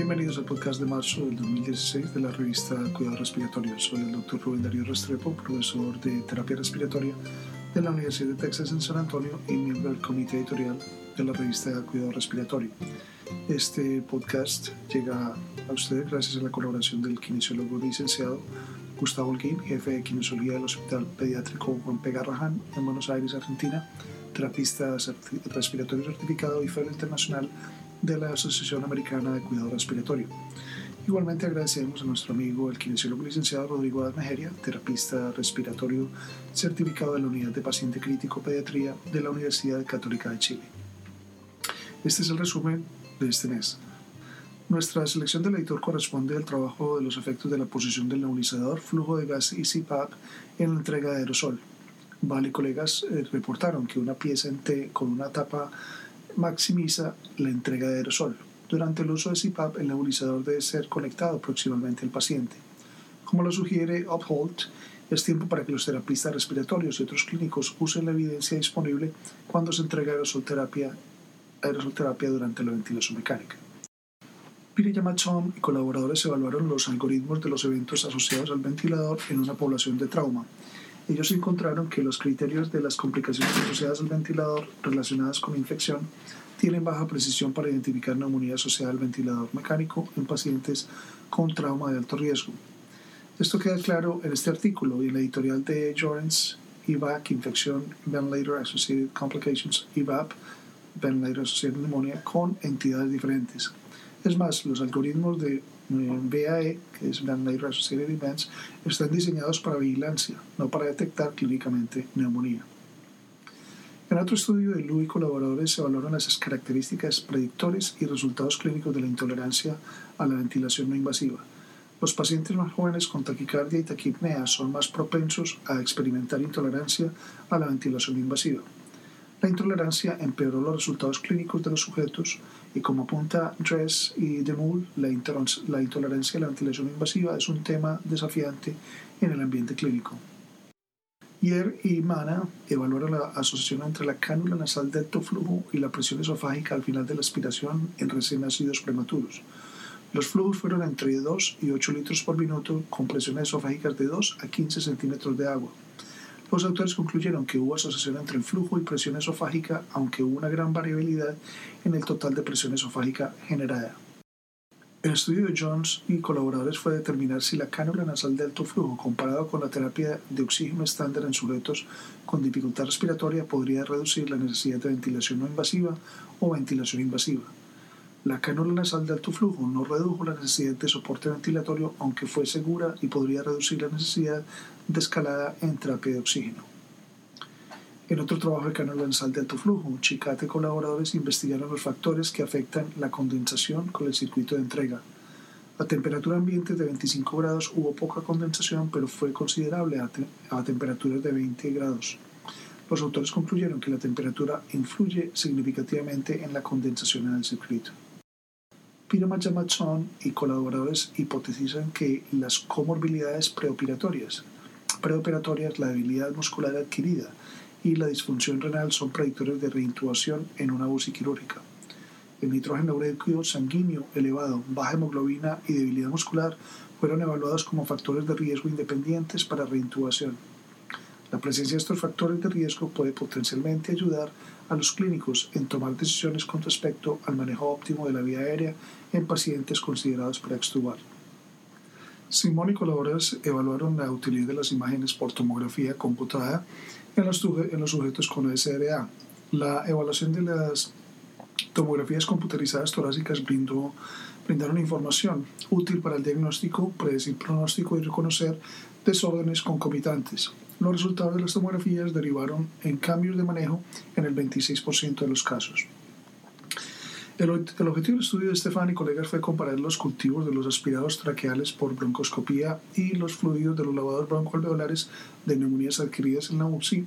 Bienvenidos al podcast de marzo del 2016 de la revista Cuidado Respiratorio. Soy el doctor Rubén Darío Restrepo, profesor de terapia respiratoria de la Universidad de Texas en San Antonio y miembro del comité editorial de la revista Cuidado Respiratorio. Este podcast llega a ustedes gracias a la colaboración del kinesiólogo licenciado Gustavo Holguín, jefe de kinesiología del Hospital Pediátrico Juan P. Garrahan en Buenos Aires, Argentina, terapista respiratorio certificado y internacional de la Asociación Americana de Cuidado Respiratorio. Igualmente agradecemos a nuestro amigo el kinesiólogo licenciado Rodrigo Admejeria, terapista respiratorio certificado de la Unidad de Paciente Crítico Pediatría de la Universidad Católica de Chile. Este es el resumen de este mes. Nuestra selección del editor corresponde al trabajo de los efectos de la posición del nebulizador, flujo de gas y CPAP en la entrega de aerosol. Vale colegas eh, reportaron que una pieza en T con una tapa maximiza la entrega de aerosol. Durante el uso de CPAP, el nebulizador debe ser conectado proximalmente al paciente. Como lo sugiere Uphold, es tiempo para que los terapistas respiratorios y otros clínicos usen la evidencia disponible cuando se entrega aerosol terapia, durante la ventilación mecánica. Piri Yamachon y colaboradores evaluaron los algoritmos de los eventos asociados al ventilador en una población de trauma ellos encontraron que los criterios de las complicaciones asociadas al ventilador relacionadas con infección tienen baja precisión para identificar neumonía asociada al ventilador mecánico en pacientes con trauma de alto riesgo. Esto queda claro en este artículo y en la editorial de Jorens, IVAC, Infección Ventilator Associated Complications, IVAP, Ventilator Associated Pneumonia, con entidades diferentes. Es más, los algoritmos de BAE, que es Ventilator Associated Events, están diseñados para vigilancia, no para detectar clínicamente neumonía. En otro estudio de Lu y colaboradores se evaluaron las características predictores y resultados clínicos de la intolerancia a la ventilación no invasiva. Los pacientes más jóvenes con taquicardia y taquipnea son más propensos a experimentar intolerancia a la ventilación invasiva. La intolerancia empeoró los resultados clínicos de los sujetos y como apunta Dress y Demul, la, la intolerancia a la ventilación invasiva es un tema desafiante en el ambiente clínico. Yer y Mana evaluaron la asociación entre la cánula nasal de alto flujo y la presión esofágica al final de la aspiración en recién nacidos prematuros. Los flujos fueron entre 2 y 8 litros por minuto con presiones esofágicas de 2 a 15 centímetros de agua. Los autores concluyeron que hubo asociación entre el flujo y presión esofágica, aunque hubo una gran variabilidad en el total de presión esofágica generada. El estudio de Jones y colaboradores fue determinar si la cánula nasal de alto flujo comparado con la terapia de oxígeno estándar en sujetos con dificultad respiratoria podría reducir la necesidad de ventilación no invasiva o ventilación invasiva. La cánula nasal de alto flujo no redujo la necesidad de soporte ventilatorio, aunque fue segura y podría reducir la necesidad de escalada en terapia de oxígeno. En otro trabajo de cánula nasal de alto flujo, Chicate y colaboradores investigaron los factores que afectan la condensación con el circuito de entrega. A temperatura ambiente de 25 grados hubo poca condensación, pero fue considerable a, a temperaturas de 20 grados. Los autores concluyeron que la temperatura influye significativamente en la condensación en el circuito. Piramachon y colaboradores hipotetizan que las comorbilidades preoperatorias, preoperatorias, la debilidad muscular adquirida y la disfunción renal son predictores de reintubación en una UCI quirúrgica. El nitrógeno ureico sanguíneo elevado, baja hemoglobina y debilidad muscular fueron evaluados como factores de riesgo independientes para reintubación. La presencia de estos factores de riesgo puede potencialmente ayudar a los clínicos en tomar decisiones con respecto al manejo óptimo de la vía aérea en pacientes considerados para extubar. Simón y colaboradores evaluaron la utilidad de las imágenes por tomografía computada en los, sujetos con SRA. La evaluación de las tomografías computarizadas torácicas brindó, brindaron información útil para el diagnóstico, predecir pronóstico y reconocer desórdenes concomitantes. Los resultados de las tomografías derivaron en cambios de manejo en el 26% de los casos. El, objetivo del estudio de Estefan y colegas fue comparar los cultivos de los aspirados traqueales por broncoscopía y los fluidos de los lavados broncoalveolares de neumonías adquiridas en la UCI,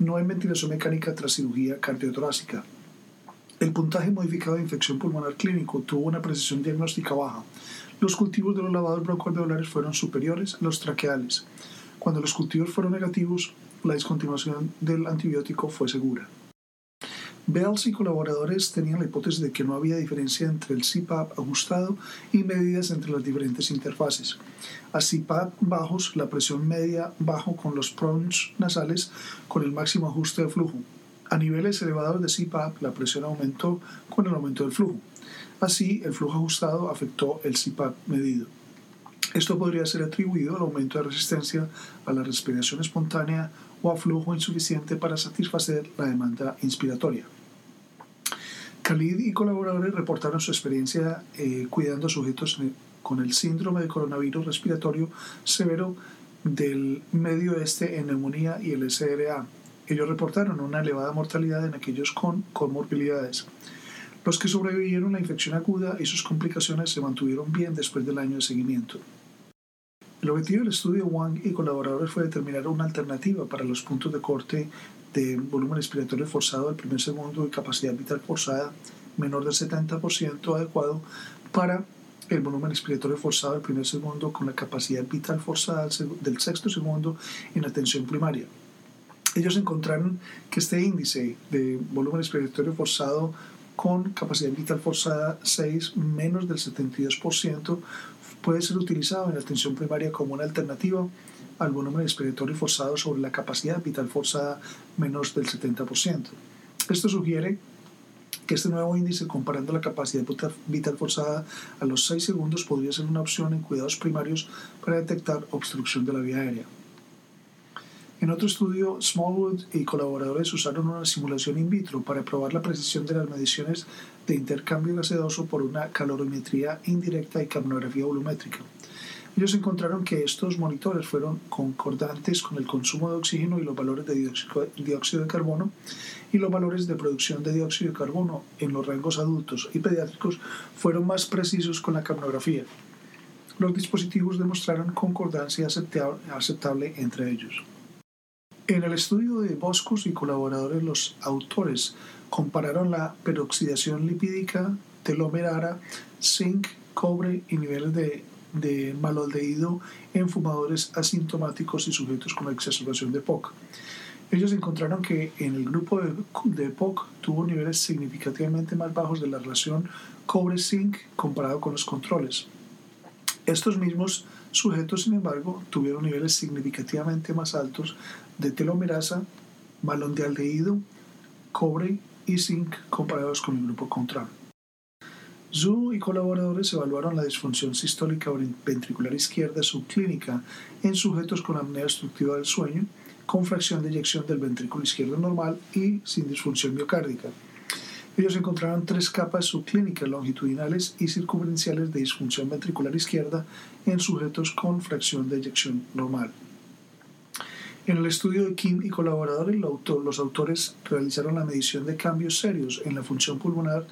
no en ventilación mecánica tras cirugía cardiotorácica. El puntaje modificado de infección pulmonar clínico tuvo una precisión diagnóstica baja. Los cultivos de los lavados broncoalveolares fueron superiores a los traqueales. Cuando los cultivos fueron negativos, la discontinuación del antibiótico fue segura. Bells y colaboradores tenían la hipótesis de que no había diferencia entre el CPAP ajustado y medidas entre las diferentes interfaces. A CPAP bajos, la presión media bajo con los prons nasales con el máximo ajuste de flujo. A niveles elevados de CPAP, la presión aumentó con el aumento del flujo. Así, el flujo ajustado afectó el CPAP medido. Esto podría ser atribuido al aumento de resistencia a la respiración espontánea o a flujo insuficiente para satisfacer la demanda inspiratoria. Khalid y colaboradores reportaron su experiencia eh, cuidando sujetos con el síndrome de coronavirus respiratorio severo del medio oeste en neumonía y el SRA. Ellos reportaron una elevada mortalidad en aquellos con comorbilidades. Los que sobrevivieron la infección aguda y sus complicaciones se mantuvieron bien después del año de seguimiento. El objetivo del estudio Wang y colaboradores fue determinar una alternativa para los puntos de corte de volumen respiratorio forzado al primer segundo y capacidad vital forzada menor del 70% adecuado para el volumen respiratorio forzado al primer segundo con la capacidad vital forzada del sexto segundo en atención primaria. Ellos encontraron que este índice de volumen respiratorio forzado con capacidad vital forzada 6 menos del 72% puede ser utilizado en la atención primaria como una alternativa al volumen respiratorio forzado sobre la capacidad vital forzada menos del 70%. Esto sugiere que este nuevo índice comparando la capacidad vital forzada a los 6 segundos podría ser una opción en cuidados primarios para detectar obstrucción de la vía aérea. En otro estudio, Smallwood y colaboradores usaron una simulación in vitro para probar la precisión de las mediciones de intercambio gaseoso por una calorimetría indirecta y capnografía volumétrica. Ellos encontraron que estos monitores fueron concordantes con el consumo de oxígeno y los valores de dióxido de carbono y los valores de producción de dióxido de carbono en los rangos adultos y pediátricos fueron más precisos con la capnografía. Los dispositivos demostraron concordancia aceptable entre ellos. En el estudio de Boscos y colaboradores, los autores compararon la peroxidación lipídica, telomerara, zinc, cobre y niveles de, de en fumadores asintomáticos y sujetos con exacerbación de POC. Ellos encontraron que en el grupo de, de POC tuvo niveles significativamente más bajos de la relación cobre-zinc comparado con los controles. Estos mismos sujetos, sin embargo, tuvieron niveles significativamente más altos de telomerasa, malondialdehído, cobre y zinc comparados con el grupo control. Zhu y colaboradores evaluaron la disfunción sistólica ventricular izquierda subclínica en sujetos con apnea obstructiva del sueño, con fracción de eyección del ventrículo izquierdo normal y sin disfunción miocárdica. Ellos encontraron tres capas subclínicas longitudinales y circunferenciales de disfunción ventricular izquierda en sujetos con fracción de eyección normal. En el estudio de Kim y colaboradores, los autores realizaron la medición de cambios serios en la función pulmonar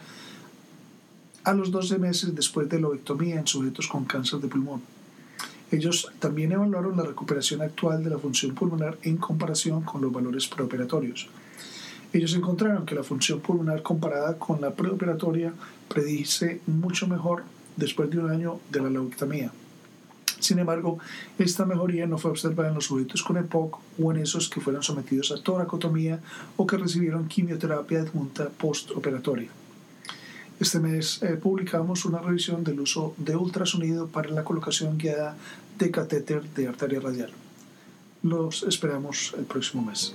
a los 12 meses después de la ovectomía en sujetos con cáncer de pulmón. Ellos también evaluaron la recuperación actual de la función pulmonar en comparación con los valores preoperatorios. Ellos encontraron que la función pulmonar comparada con la preoperatoria predice mucho mejor después de un año de la leucemia. Sin embargo, esta mejoría no fue observada en los sujetos con EPOC o en esos que fueron sometidos a toracotomía o que recibieron quimioterapia adjunta postoperatoria. Este mes eh, publicamos una revisión del uso de ultrasonido para la colocación guiada de catéter de arteria radial. Los esperamos el próximo mes.